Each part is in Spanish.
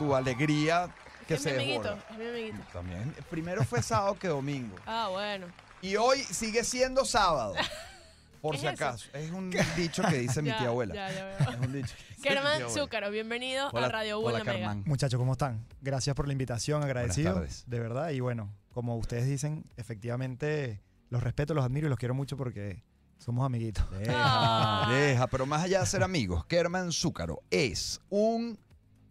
tu alegría que es se mi amiguito, desborda. es mi amiguito. También. Primero fue sábado que domingo. Ah, bueno. Y hoy sigue siendo sábado. Por ¿Qué si es eso? acaso. Es un dicho que dice mi Ya, tía abuela. Ya, ya veo. Es un dicho que dice mi Kerman tía abuela. Zúcaro, bienvenido Hola- a Radio hola, Buena Mega. Carmán. Muchachos, ¿cómo están? Gracias por la invitación, agradecido. tardes. De verdad. Y bueno, como ustedes dicen, efectivamente los respeto, los admiro y los quiero mucho porque somos amiguitos. Deja, Ah. deja, pero más allá de ser amigos, Kerman Zúcaro es un.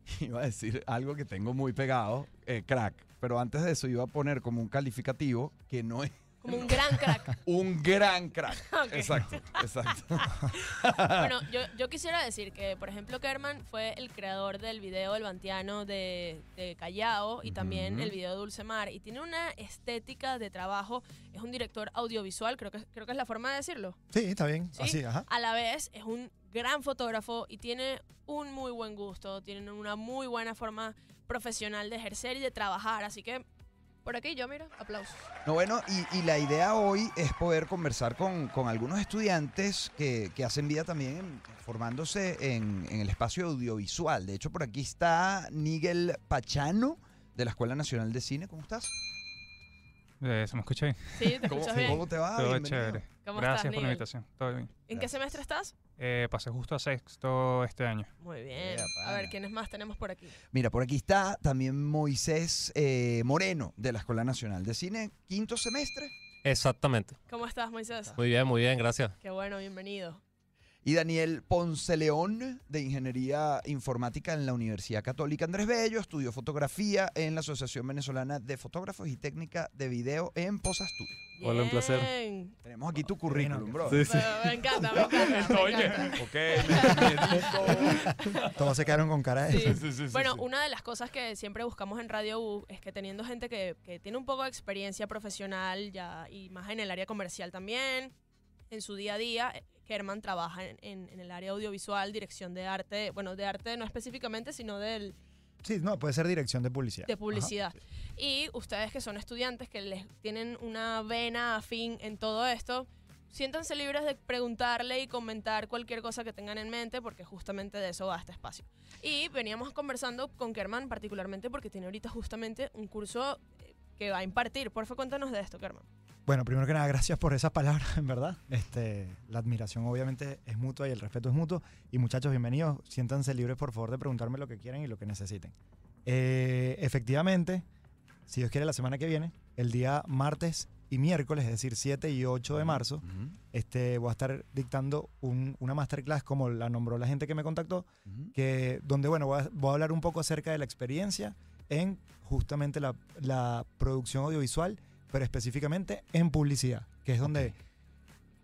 Iba a decir algo que tengo muy pegado, eh, crack. Pero antes de eso iba a poner como un calificativo que no es Como un gran crack. un gran crack. Exacto, exacto. Bueno, yo, yo quisiera decir que, por ejemplo, Kerman fue el creador del video El Bantiano de, de Callao y también el video Dulce Mar. Y tiene una estética de trabajo. Es un director audiovisual, creo que, creo que es la forma de decirlo. Sí, está bien. ¿sí? Así, ajá. A la vez es un gran fotógrafo y tiene un muy buen gusto, tiene una muy buena forma profesional de ejercer y de trabajar. Así que por aquí yo, mira, aplausos. No, bueno, y, y la idea hoy es poder conversar con, con algunos estudiantes que, que hacen vida también formándose en, en el espacio audiovisual. De hecho, por aquí está Nigel Pachano de la Escuela Nacional de Cine. ¿Cómo estás? Eh, ¿Se me escucha bien? Sí, te ¿Cómo, escuchas bien. cómo te va? Todo Bienvenido. chévere. ¿Cómo Gracias estás, por la invitación. Todo bien. ¿En qué semestre estás? Eh, pasé justo a sexto este año. Muy bien. Yeah, A ver. ¿quiénes más tenemos por aquí? Mira, por aquí está también Moisés eh, Moreno de la Escuela Nacional de Cine, quinto semestre. Exactamente. ¿Cómo estás, Moisés? Muy bien, muy bien, gracias. Qué bueno, bienvenido. Y Daniel Ponce León, de Ingeniería Informática en la Universidad Católica Andrés Bello, estudió fotografía en la Asociación Venezolana de Fotógrafos y Técnica de Video en Posa Studio. Hola, un placer. Bien. Tenemos aquí tu currículum, bro. Sí, sí. Me encanta, me encanta. encanta. Ok, Todos se quedaron con cara de Sí. Bueno, una de las cosas que siempre buscamos en Radio U es que teniendo gente que, que tiene un poco de experiencia profesional ya y más en el área comercial también, en su día a día, Kerman trabaja en, en- en el área audiovisual, dirección de arte, bueno, de arte no específicamente, sino del, Sí, no, puede ser dirección de publicidad. de publicidad. Y ustedes que son estudiantes, que les tienen una vena afín en todo esto, siéntanse libres de preguntarle y comentar cualquier cosa que tengan en mente, porque justamente de eso va este espacio. Y veníamos conversando con Kerman particularmente porque tiene ahorita justamente un curso eh, que va a impartir. Por favor, cuéntanos de esto, Kerman. Bueno, primero que nada, gracias por esas palabras, en verdad. Este, la admiración obviamente es mutua y el respeto es mutuo. Y muchachos, bienvenidos. Siéntanse libres, por favor, de preguntarme lo que quieran y lo que necesiten. Eh, efectivamente, si Dios quiere, la semana que viene, el día martes y miércoles, es decir, 7 y 8 de marzo, Ujú, este, voy a estar dictando un- una masterclass, como la nombró la gente que me contactó, ujú. que, donde bueno, voy a, voy a hablar un poco acerca de la experiencia en justamente la, la producción audiovisual, pero específicamente en publicidad, que es donde...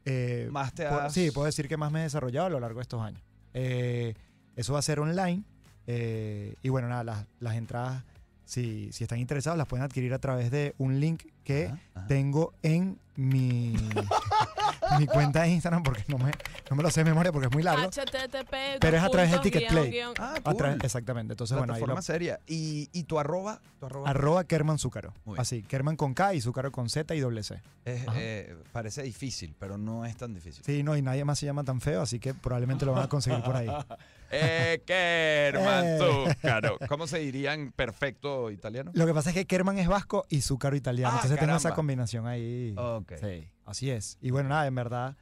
eh, Más te has- sí, puedo decir que más me he desarrollado a lo largo de estos años. Eh, eso va a ser online. eh, y bueno, nada, las, las entradas, si, si están interesados, las pueden adquirir a través de un link que Ajá, ajá. tengo en mi, mi cuenta de Instagram, porque no me, no me lo sé de memoria porque es muy largo. HTTP. Pero es a través de Ticketplay. Ah, A exactamente. Entonces, bueno, ahí lo, Plataforma seria. ¿Y, y tu arroba? ¿Tu arroba? arroba Kerman Zúcaro. Así, Kerman con K y Zúcaro con Z y doble C. Es, eh, parece difícil, pero no es tan difícil. Sí, no, y nadie más se llama tan feo, así que probablemente lo van a conseguir por ahí. Eh, Kerman Eh. Zúcaro. ¿Cómo se diría en perfecto italiano? Lo que pasa es que Kerman es vasco y Zúcaro italiano. Ah, entonces tengo esa caramba. combinación ahí. Ok. Sí, así es. Y bueno, nada, en verdad,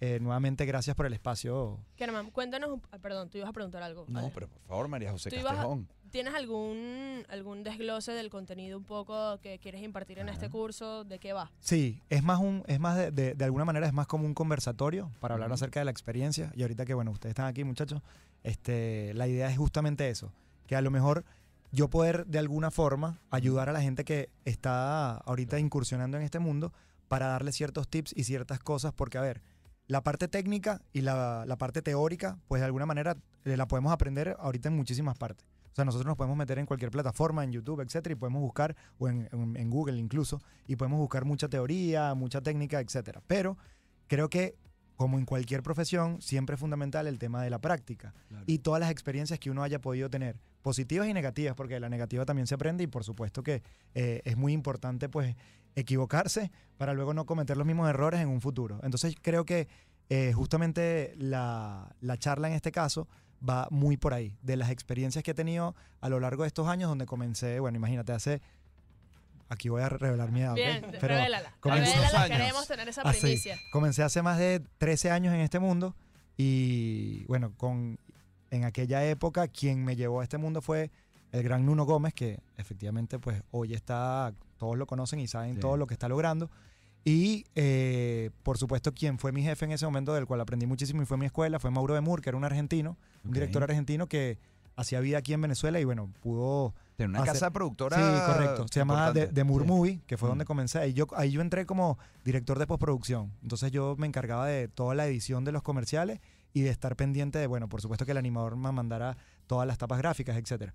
eh, nuevamente gracias por el espacio. Kerman, cuéntanos, un- ah, perdón, tú ibas a preguntar algo. No, Vale. pero por favor, María José Tú ibas a- Castejón. ¿Tienes algún, algún desglose del contenido un poco que quieres impartir en este curso? ¿De qué va? Sí, es más un, es más de, de- de alguna manera es más como un conversatorio para hablar Ujú. acerca de la experiencia. Y ahorita que bueno, ustedes están aquí, muchachos, este, la idea es justamente eso, que a lo mejor yo poder de alguna forma ayudar a la gente que está ahorita incursionando en este mundo para darle ciertos tips y ciertas cosas, porque a ver, la parte técnica y la, la parte teórica, pues de alguna manera eh, la podemos aprender ahorita en muchísimas partes. O sea, nosotros nos podemos meter en cualquier plataforma, en YouTube, etcétera, y podemos buscar, o en, en- en Google incluso, y podemos buscar mucha teoría, mucha técnica, etcétera. Pero creo que, como en cualquier profesión, siempre es fundamental el tema de la práctica y todas las experiencias que uno haya podido tener, positivas y negativas, porque de la negativa también se aprende y por supuesto que eh, es muy importante pues equivocarse para luego no cometer los mismos errores en un futuro. Entonces creo que eh, justamente la, la charla en este caso va muy por ahí, de las experiencias que he tenido a lo largo de estos años, donde comencé, bueno, imagínate, hace... Aquí voy a revelar mi edad. Bien, Pero revélala. comencé- Revélala, años. queremos tener esa así, primicia. comencé hace más de 13 años en este mundo y bueno, con, en aquella época quien me llevó a este mundo fue el gran Nuno Gómez, que efectivamente pues hoy está, todos lo conocen y saben Sí. todo lo que está logrando. Y eh, por supuesto quien fue mi jefe en ese momento, del cual aprendí muchísimo y fue mi escuela, fue Mauro de Mur, que era un argentino, un director argentino que hacía vida aquí en Venezuela y bueno, pudo Tiene una casa productora. Sí, correcto. Se llamaba The. The Sí. Movie, que fue Mm. donde comencé. Ahí yo, ahí yo entré como director de postproducción. Entonces yo me encargaba de toda la edición de los comerciales y de estar pendiente de, bueno, por supuesto que el animador me mandara todas las tapas gráficas, etcétera.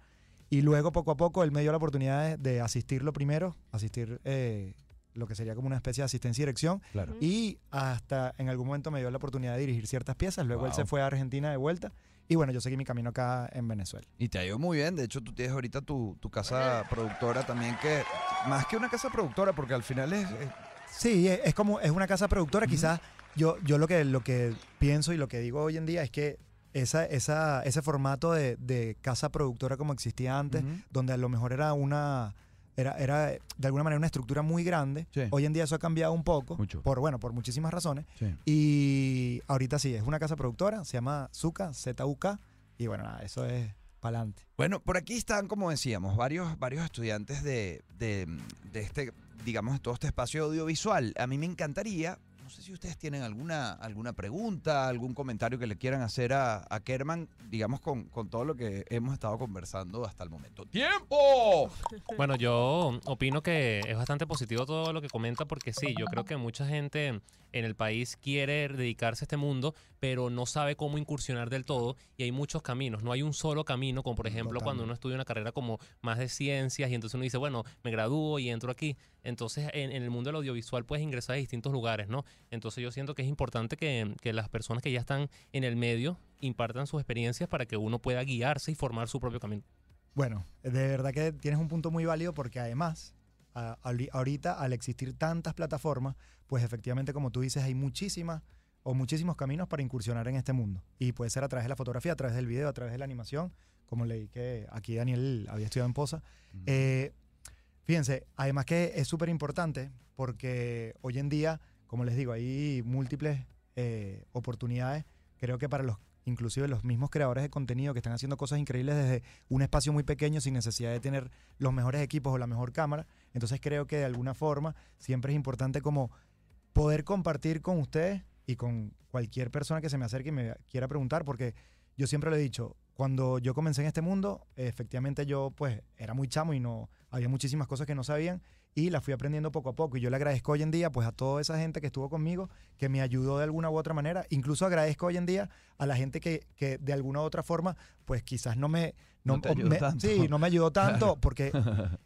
Y luego, poco a poco, él me dio la oportunidad de, de asistirlo primero, asistir eh, lo que sería como una especie de asistencia y dirección. Claro. Y hasta en algún momento me dio la oportunidad de dirigir ciertas piezas. Luego él se Wow. fue a Argentina de vuelta. Y bueno, yo seguí mi camino acá en Venezuela. Y te ha ido muy bien. De hecho, tú tienes ahorita tu, tu casa productora también, que más que una casa productora, porque al final es. es- Sí, es, es como, es una casa productora. Ujú. Quizás yo, yo lo, que, lo que pienso y lo que digo hoy en día es que esa, esa, ese formato de, de casa productora como existía antes, donde a lo mejor era una. Era, era de alguna manera una estructura muy grande. Sí. Hoy en día eso ha cambiado un poco. Mucho. Por, bueno, por muchísimas razones. Sí. Y ahorita sí, es una casa productora, se llama Zuka, Z-U-K. Y bueno, nada, eso es para adelante. Bueno, por aquí están, como decíamos, varios, varios estudiantes de, de, de este, digamos, de todo este espacio audiovisual. A mí me encantaría, no sé si ustedes tienen alguna, alguna pregunta, algún comentario que le quieran hacer a, a Kerman, digamos, con, con todo lo que hemos estado conversando hasta el momento. ¡Tiempo! Bueno, yo opino que es bastante positivo todo lo que comenta porque sí, yo creo que mucha gente en el país quiere dedicarse a este mundo, pero no sabe cómo incursionar del todo y hay muchos caminos, no hay un solo camino, como por ejemplo cuando uno estudia una carrera como más de ciencias y entonces uno dice, bueno, me gradúo y entro aquí. Entonces en, en el mundo del audiovisual puedes ingresar a distintos lugares, ¿no? Entonces yo siento que es importante que, que las personas que ya están en el medio impartan sus experiencias para que uno pueda guiarse y formar su propio camino. Bueno, de verdad que tienes un punto muy válido porque además, a- ahorita al existir tantas plataformas, pues efectivamente como tú dices, hay muchísimas o muchísimos caminos para incursionar en este mundo. Y puede ser a través de la fotografía, a través del video, a través de la animación, como leí que aquí Daniel había estudiado en Posa. Eh, fíjense, además que es súper importante porque hoy en día, como les digo, hay múltiples eh, oportunidades, creo que para los inclusive los mismos creadores de contenido que están haciendo cosas increíbles desde un espacio muy pequeño sin necesidad de tener los mejores equipos o la mejor cámara. Entonces creo que de alguna forma siempre es importante como poder compartir con ustedes y con cualquier persona que se me acerque y me quiera preguntar, porque yo siempre lo he dicho, cuando yo comencé en este mundo, efectivamente yo pues era muy chamo y no había muchísimas cosas que no sabían y las fui aprendiendo poco a poco. Y yo le agradezco hoy en día pues a toda esa gente que estuvo conmigo, que me ayudó de alguna u otra manera, incluso agradezco hoy en día a la gente que, que de alguna u otra forma pues quizás no me No te o ayudó me- tanto. sí, no me ayudó tanto porque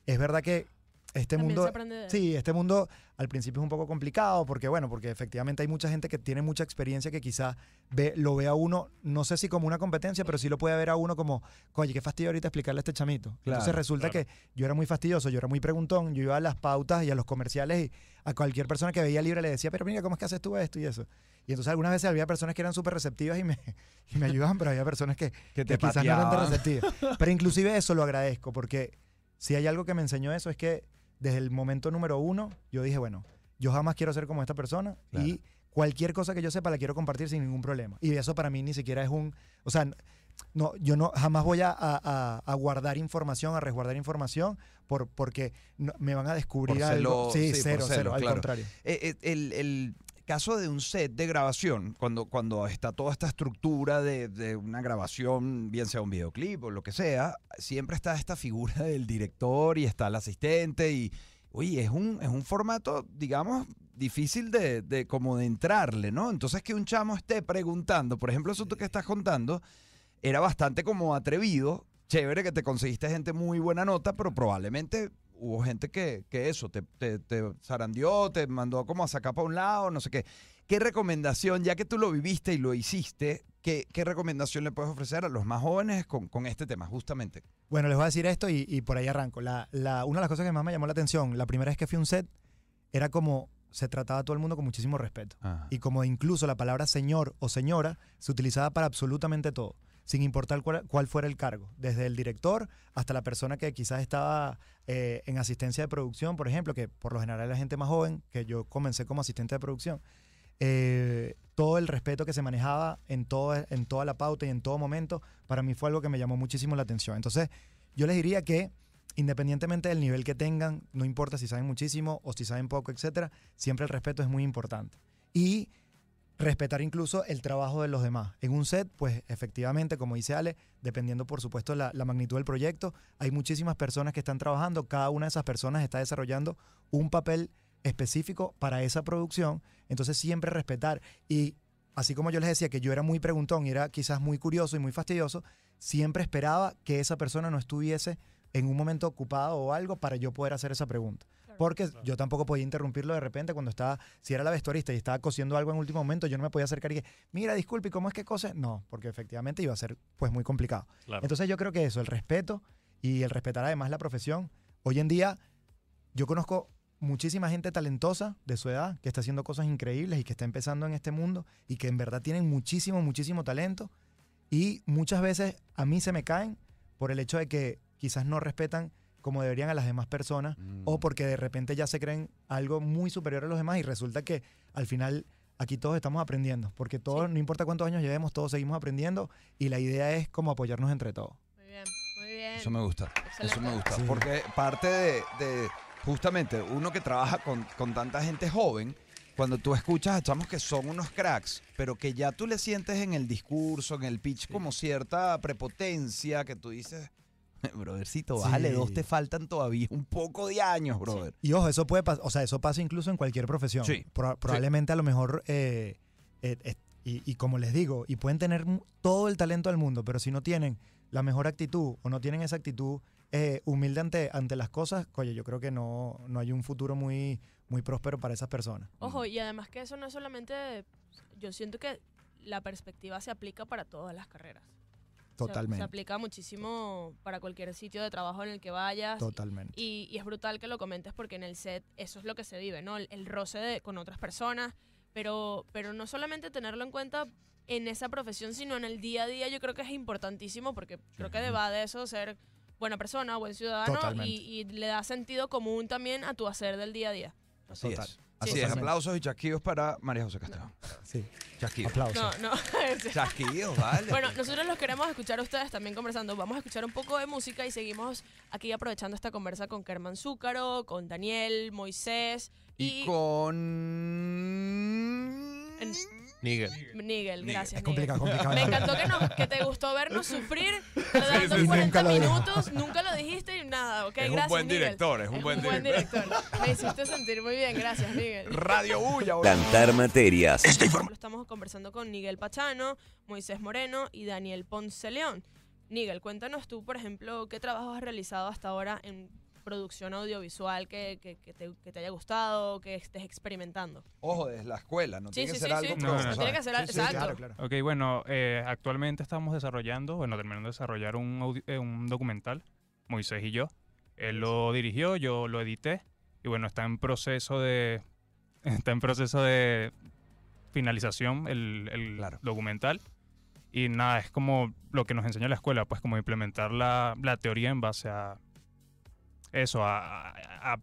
es verdad que este También mundo se aprende de él. Sí, este mundo al principio es un poco complicado porque, bueno, porque efectivamente hay mucha gente que tiene mucha experiencia que quizá ve, lo ve a uno, no sé si como una competencia, pero sí lo puede ver a uno como, oye, qué fastidio ahorita explicarle a este chamito. Entonces Claro, resulta claro. que yo era muy fastidioso, yo era muy preguntón, yo iba a las pautas y a los comerciales y a cualquier persona que veía libre le decía, pero mira, ¿cómo es que haces tú esto y eso? Y entonces algunas veces había personas que eran súper receptivas y me, y me ayudaban, pero había personas que, que que quizás no eran tan receptivas. Pero inclusive eso lo agradezco, porque si hay algo que me enseñó eso es que desde el momento número uno, yo dije, bueno, yo jamás quiero ser como esta persona Claro. y cualquier cosa que yo sepa la quiero compartir sin ningún problema. Y eso para mí ni siquiera es un, o sea, no, yo no jamás voy a, a- a- guardar información, a resguardar información, por, porque no- me van a descubrir Por algo. celo- sí, sí, por cero, celo, cero, al claro. contrario. Eh, eh, el, el caso de un set de grabación, cuando, cuando está toda esta estructura de, de una grabación, bien sea un videoclip o lo que sea, siempre está esta figura del director y está el asistente y, oye, es un, es un formato, digamos, difícil de, de como de entrarle, ¿no? Entonces que un chamo esté preguntando, por ejemplo, eso tú que estás contando, era bastante como atrevido, chévere que te conseguiste gente muy buena nota, pero probablemente hubo gente que, que eso, te, te, te zarandeó, te mandó como a sacar para un lado, no sé qué. ¿Qué recomendación, ya que tú lo viviste y lo hiciste, qué, qué recomendación le puedes ofrecer a los más jóvenes con, con este tema, justamente? Bueno, les voy a decir esto y, y por ahí arranco. La, la- una de las cosas que más me llamó la atención, la primera vez que fui a un set, era como se trataba a todo el mundo con muchísimo respeto. Y como incluso la palabra señor o señora se utilizaba para absolutamente todo. Sin importar cuál, fuera el cargo, desde el director hasta la persona que quizás estaba eh, en asistencia de producción, por ejemplo, que por lo general es la gente más joven, que yo comencé como asistente de producción. eh, todo el respeto que se manejaba en, todo, en toda la pauta y en todo momento, para mí fue algo que me llamó muchísimo la atención. Entonces, yo les diría que independientemente del nivel que tengan, no importa si saben muchísimo o si saben poco, etcétera, siempre el respeto es muy importante. Y respetar incluso el trabajo de los demás. En un set, pues efectivamente, como dice Ale, dependiendo por supuesto la, la magnitud del proyecto, hay muchísimas personas que están trabajando, cada una de esas personas está desarrollando un papel específico para esa producción, entonces siempre respetar y así como yo les decía que yo era muy preguntón y era quizás muy curioso y muy fastidioso, siempre esperaba que esa persona no estuviese en un momento ocupado o algo para yo poder hacer esa pregunta. Porque yo tampoco podía interrumpirlo de repente cuando estaba, si era la vestuarista y estaba cosiendo algo en último momento, yo no me podía acercar y que, mira, disculpe, ¿y ¿cómo es que cose? No, porque efectivamente iba a ser pues muy complicado. Claro. Entonces yo creo que eso, el respeto y el respetar además la profesión. Hoy en día yo conozco muchísima gente talentosa de su edad que está haciendo cosas increíbles y que está empezando en este mundo y que en verdad tienen muchísimo, muchísimo talento y muchas veces a mí se me caen por el hecho de que quizás no respetan como deberían a las demás personas Mm. o porque de repente ya se creen algo muy superior a los demás y resulta que al final aquí todos estamos aprendiendo, porque todos, Sí. no importa cuántos años llevemos, todos seguimos aprendiendo y la idea es como apoyarnos entre todos. Muy bien, muy bien. Eso me gusta. Eso me gusta. Sí. Porque parte de, de justamente uno que trabaja con, con tanta gente joven, cuando tú escuchas a chamos que son unos cracks, pero que ya tú le sientes en el discurso, en el pitch, como cierta prepotencia que tú dices, brothercito, Sí. bájale dos, te faltan todavía un poco de años, brother. Y ojo, eso puede pasar, o sea, eso pasa incluso en cualquier profesión. Sí, Pro- probablemente a lo mejor, eh, eh, eh, y, y como les digo, y pueden tener todo el talento del mundo, pero si no tienen la mejor actitud o no tienen esa actitud eh, humilde ante, ante las cosas, oye, yo creo que no, no hay un futuro muy, muy próspero para esas personas. Ojo, y además que eso no es solamente. Yo siento que la perspectiva se aplica para todas las carreras. Se- Totalmente. Se, aplica muchísimo para cualquier sitio de trabajo en el que vayas. Totalmente. Y, y es brutal que lo comentes porque en el set eso es lo que se vive, ¿no? El, el roce de- con otras personas, pero, pero no solamente tenerlo en cuenta en esa profesión, sino en el día a día, yo creo que es importantísimo porque creo que va de eso ser buena persona, buen ciudadano y, y le da sentido común también a tu hacer del día a día. Así Total. es. Así Sí, es. Aplausos y chasquidos para María José Castelo. Sí. Chasquidos. Aplausos. No, no. Chasquidos, vale. Bueno, nosotros los queremos escuchar a ustedes también conversando. Vamos a escuchar un poco de música y seguimos aquí aprovechando esta conversa con Kerman Zúcaro, con Daniel, Moisés y y, con... En- Nigel. Nigel. Gracias, Es complicado, Nigel. complicado. Me encantó que, nos, que te gustó vernos sufrir tardando sí, sí. 40 Nunca lo minutos, nunca lo dijiste y nada, ¿ok? Es un gracias, buen Nigel. director, es un buen director. Me hiciste sentir muy bien, gracias, Miguel. Radio Bulla. Plantar materias. Lo estamos conversando con Miguel Pachano, Moisés Moreno y Daniel Ponce León. Miguel, cuéntanos tú, por ejemplo, qué trabajos has realizado hasta ahora en producción audiovisual que, que- que te, que te haya gustado, que estés experimentando. Ojo, desde la escuela, no Sí, tiene sí, que ser sí, algo sí. No, no, tiene que ser, sí, exacto. claro, claro. Ok, bueno, eh, actualmente estamos desarrollando, bueno, terminando de desarrollar un, audi- eh, un documental, Moisés y yo. Él lo dirigió, yo lo edité y bueno, está en proceso de, está en proceso de finalización el, el Claro. documental. Y nada, es como lo que nos enseña la escuela, pues como implementar la, la teoría en base a eso, a, a- a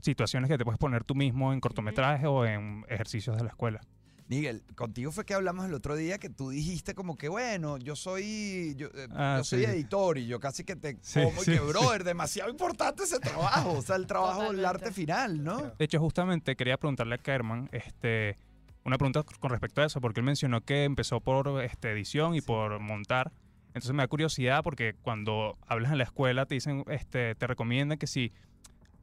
situaciones que te puedes poner tú mismo en cortometraje o en ejercicios de la escuela. Miguel, contigo fue que hablamos el otro día que tú dijiste como que, bueno, yo soy yo, eh, Ah, yo soy sí. editor y yo casi que te Sí, como y sí. que, brother, demasiado importante ese trabajo, o sea, el trabajo del Totalmente. arte final, ¿no? De hecho, justamente quería preguntarle a Kerman este, una pregunta con respecto a eso, porque él mencionó que empezó por este, edición y por montar. Entonces me da curiosidad porque cuando hablas en la escuela te dicen, este, te recomiendan que si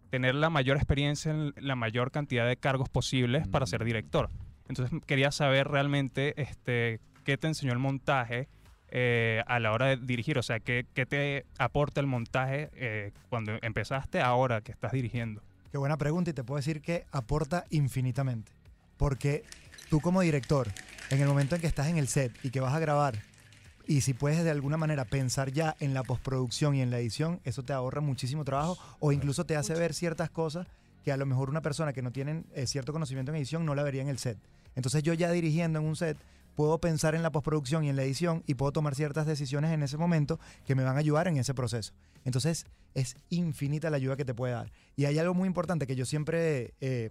tener la mayor experiencia en la mayor cantidad de cargos posibles para ser director. Entonces quería saber realmente este, qué te enseñó el montaje eh, a la hora de dirigir, o sea, qué, qué te aporta el montaje eh, cuando empezaste ahora que estás dirigiendo. Qué buena pregunta y te puedo decir que aporta infinitamente. Porque tú como director, en el momento en que estás en el set y que vas a grabar, y si puedes de alguna manera pensar ya en la postproducción y en la edición, eso te ahorra muchísimo trabajo o incluso te hace ver ciertas cosas que a lo mejor una persona que no tiene eh, cierto conocimiento en edición no la vería en el set. Entonces yo ya dirigiendo en un set puedo pensar en la postproducción y en la edición y puedo tomar ciertas decisiones en ese momento que me van a ayudar en ese proceso. Entonces, es infinita la ayuda que te puede dar. Y hay algo muy importante que yo siempre, eh,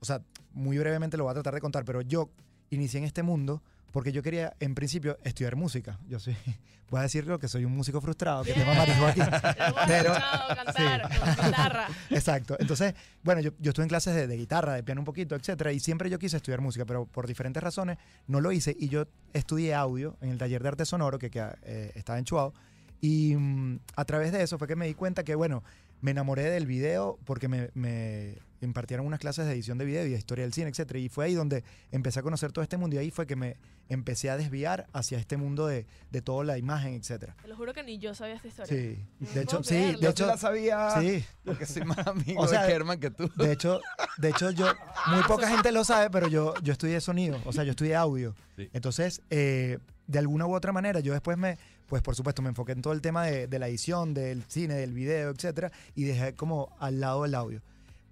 o sea, muy brevemente lo voy a tratar de contar, pero yo inicié en este mundo porque yo quería, en principio, estudiar música. Yo soy, voy a decirlo que soy un músico frustrado, que tengo marihuana aquí. Pero- con guitarra. Exacto. Entonces, bueno, yo, yo estuve en clases de, de guitarra, de piano un poquito, etcétera, y siempre yo quise estudiar música, pero por diferentes razones no lo hice. Y yo estudié audio en el taller de arte sonoro que, eh, estaba en Chuao. Y mm, a través de eso fue que me di cuenta que, bueno, me enamoré del video porque me, me impartieron unas clases de edición de video y de historia del cine, etcétera. Y fue ahí donde empecé a conocer todo este mundo y ahí fue que me empecé a desviar hacia este mundo de, de toda la imagen, etcétera. Te lo juro que ni yo sabía esta historia. Sí. No De hecho, sí, de Yo hecho, la sabía sí. porque soy más amigo O sea, de que tú. De hecho, de hecho yo, muy poca gente lo sabe, pero yo, yo estudié sonido, o sea, yo estudié audio. Sí. Entonces, eh, de alguna u otra manera, yo después me, pues por supuesto, me enfoqué en todo el tema de, de la edición, del cine, del video, etcétera, y dejé como al lado el audio.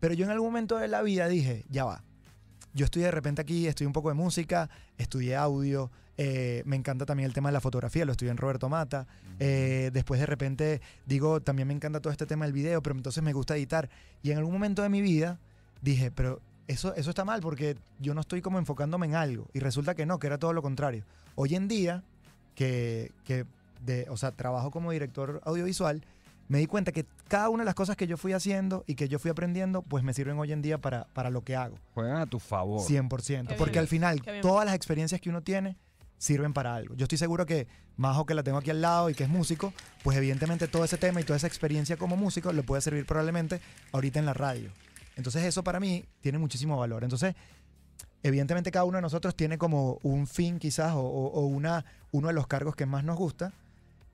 Pero yo en algún momento de la vida dije, ya va. Yo estudié de repente aquí, estudié un poco de música, estudié audio, eh, me encanta también el tema de la fotografía, lo estudié en Roberto Mata. Eh, después de repente digo, también me encanta todo este tema del video, pero entonces me gusta editar. Y en algún momento de mi vida dije, pero eso, eso está mal porque yo no estoy como enfocándome en algo. Y resulta que no, que era todo lo contrario. Hoy en día, que, que de, o sea, trabajo como director audiovisual, me di cuenta que cada una de las cosas que yo fui haciendo y que yo fui aprendiendo, pues me sirven hoy en día para, para lo que hago. Juegan a tu favor. 100%. Qué Porque bien. al final, todas las experiencias que uno tiene sirven para algo. Yo estoy seguro que Majo, que la tengo aquí al lado y que es músico, pues evidentemente todo ese tema y toda esa experiencia como músico le puede servir probablemente ahorita en la radio. Entonces eso para mí tiene muchísimo valor. Entonces, evidentemente cada uno de nosotros tiene como un fin quizás o, o- o una, uno de los cargos que más nos gusta,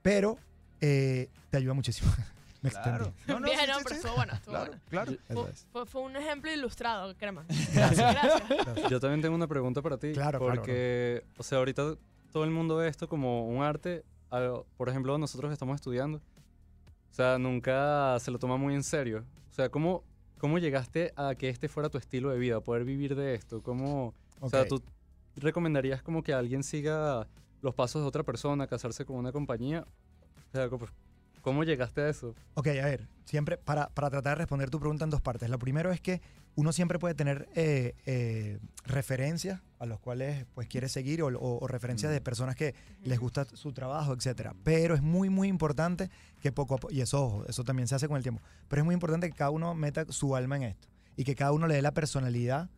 pero eh, te ayuda muchísimo. Me Claro. extendí. No, no, Bien, sí, no, sí, pero sí. estuvo bueno, estuvo Claro, bueno. claro. Fue, fue- fue un ejemplo ilustrado, crema. Gracias. Gracias. Yo también tengo una pregunta para ti. Claro, claro, Porque, o sea, ahorita todo el mundo ve esto como un arte. Por ejemplo, nosotros estamos estudiando. O sea, nunca se lo toma muy en serio. O sea, ¿cómo, cómo llegaste a que este fuera tu estilo de vida? Poder vivir de esto. ¿Cómo, O sea. ¿tú recomendarías como que alguien siga los pasos de otra persona, casarse con una compañía? Sea, ¿cómo, cómo llegaste a eso? Ok, a ver, siempre para, para tratar de responder tu pregunta en dos partes. Lo primero es que uno siempre puede tener eh, eh, referencias a los cuales pues quiere seguir o, o- o referencias de personas que les gusta su trabajo, etcétera. Pero es muy, muy importante que poco a poco, y eso, ojo, eso también se hace con el tiempo, pero es muy importante que cada uno meta su alma en esto y que cada uno le dé la personalidad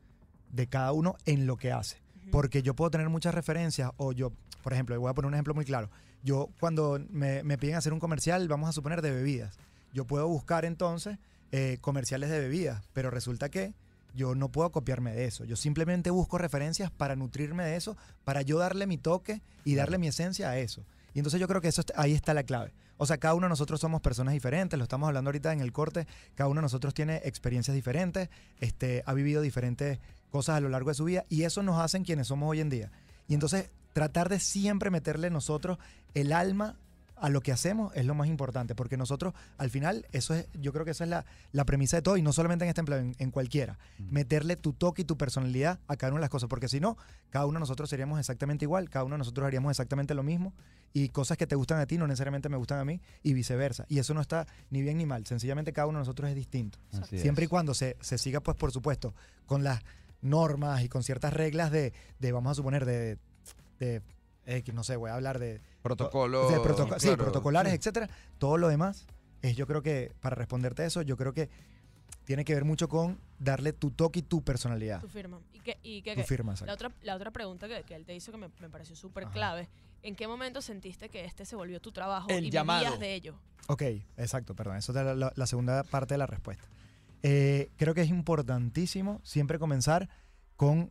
de cada uno en lo que hace. Porque yo puedo tener muchas referencias o yo, por ejemplo, voy a poner un ejemplo muy claro. Yo cuando me, me piden hacer un comercial, vamos a suponer de bebidas, yo puedo buscar entonces eh, comerciales de bebidas, pero resulta que yo no puedo copiarme de eso. Yo simplemente busco referencias para nutrirme de eso, para yo darle mi toque y darle mi esencia a eso. Y entonces yo creo que eso ahí está la clave. O sea, cada uno de nosotros somos personas diferentes, lo estamos hablando ahorita en el corte, cada uno de nosotros tiene experiencias diferentes, este, ha vivido diferentes cosas a lo largo de su vida y eso nos hacen quienes somos hoy en día. Y entonces tratar de siempre meterle nosotros el alma a lo que hacemos es lo más importante, porque nosotros al final, eso es, yo creo que esa es la, la premisa de todo, y no solamente en este empleo, en, en cualquiera, meterle tu toque y tu personalidad a cada una de las cosas, porque si no, cada uno de nosotros seríamos exactamente igual, cada uno de nosotros haríamos exactamente lo mismo, y cosas que te gustan a ti no necesariamente me gustan a mí, y viceversa. Y eso no está ni bien ni mal, sencillamente cada uno de nosotros es distinto. Así Siempre y cuando se, se siga, pues por supuesto, con las normas y con ciertas reglas de, de vamos a suponer, de, de X, no sé, voy a hablar de, Protocolo. de protoco- sí, claro. protocolares, Sí. etcétera. Todo lo demás es, yo creo que, para responderte a eso, yo creo que tiene que ver mucho con darle tu toque y tu personalidad. Tu firma. ¿Y qué, y qué- Tu firma, La exacto. otra, la otra pregunta que, que él te hizo que me, me pareció súper clave. ¿En qué momento sentiste que este se volvió tu trabajo El y llamado. vivías de ello? Ok, exacto, perdón. Eso es la, la- la segunda parte de la respuesta. Eh, creo que es importantísimo siempre comenzar con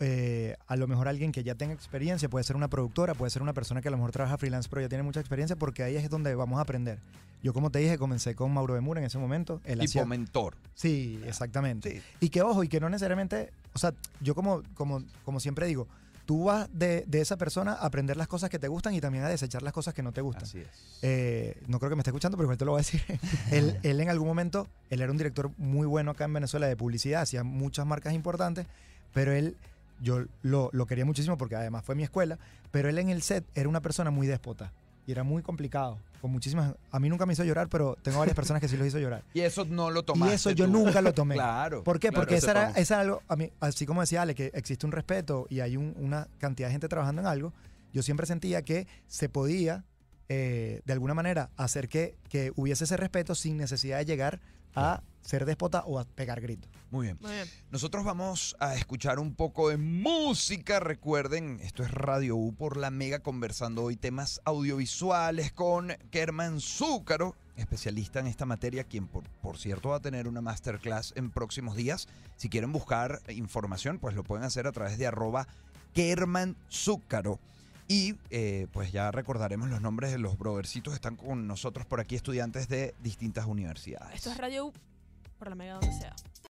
eh, a lo mejor alguien que ya tenga experiencia, puede ser una productora, puede ser una persona que a lo mejor trabaja freelance, pero ya tiene mucha experiencia, porque ahí es donde vamos a aprender. Yo, como te dije, comencé con Mauro de Mura en ese momento. Él Tipo mentor. Sí, exactamente. Sí. Y que ojo, y que no necesariamente, o sea, yo como, como, como siempre digo, tú vas de, de esa persona a aprender las cosas que te gustan y también a desechar las cosas que no te gustan. Así es. Eh, no creo que me esté escuchando, pero igual te lo voy a decir. él, él en algún momento, él era un director muy bueno acá en Venezuela de publicidad, hacía muchas marcas importantes, pero él yo lo, lo quería muchísimo porque además fue mi escuela, pero él en el set era una persona muy déspota y era muy complicado. Con muchísimas. A mí nunca me hizo llorar, pero tengo varias personas que sí lo hizo llorar. Y eso no lo tomaste. Y eso yo nunca lo tomé. Claro. ¿Por qué? claro. Porque eso esa era, esa era algo, a mí, así como decía Ale, que existe un respeto y hay un- una cantidad de gente trabajando en algo, yo siempre sentía que se podía, eh, de alguna manera, hacer que, que hubiese ese respeto sin necesidad de llegar a ser déspota o a pegar gritos. Muy bien. Muy bien. Nosotros vamos a escuchar un poco de música. Recuerden, esto es Radio U por la Mega conversando hoy temas audiovisuales con Kerman Zúcaro, especialista en esta materia, quien por, por cierto va a tener una masterclass en próximos días. Si quieren buscar información, pues lo pueden hacer a través de arroba Kerman Zúcaro. Y eh, pues ya recordaremos los nombres de los brothercitos que están con nosotros por aquí, estudiantes de distintas universidades. Esto es Radio U por la mega donde sea.